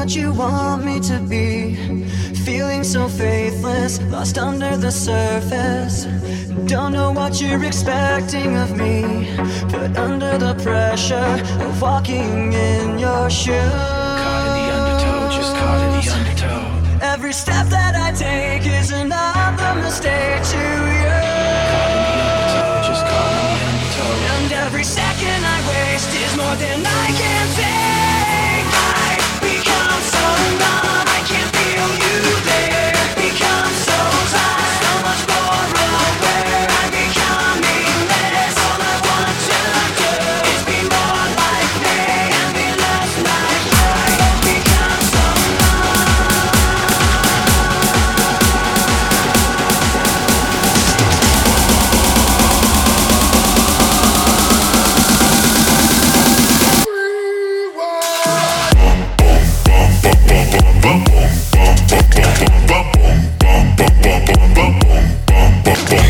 what you want me to be. Feeling so faithless, lost under the surface. Don't know what you're expecting of me. Put under the pressure of walking in your shoes. Caught in the undertow, just caught in the undertow. Every step that I take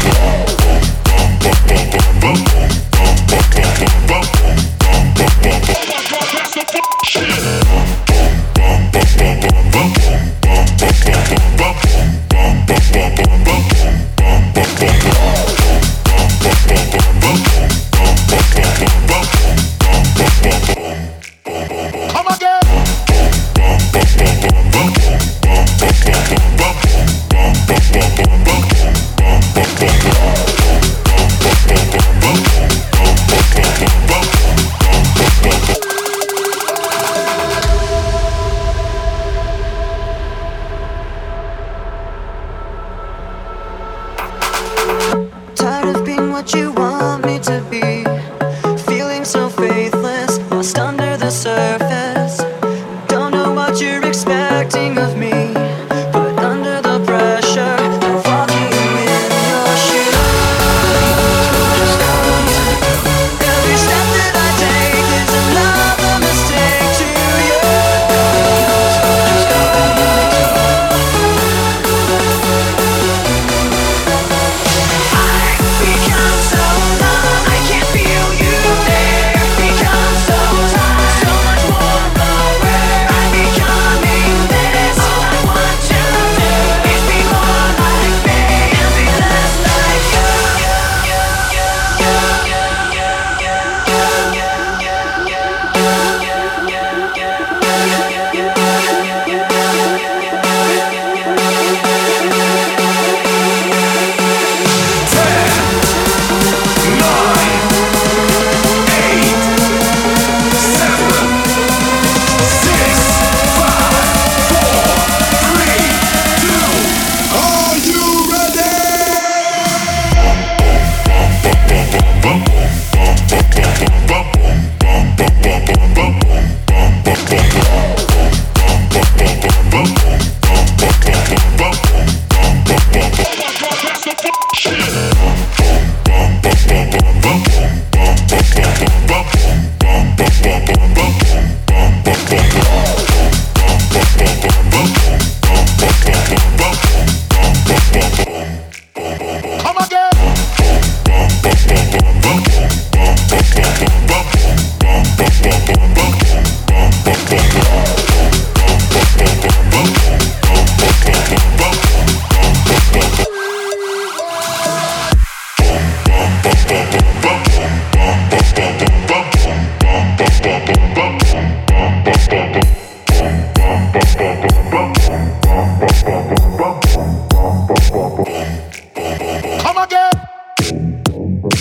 Yeah.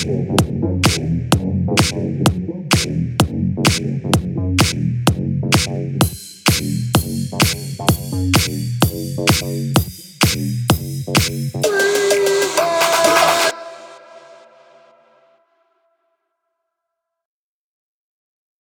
Thank you.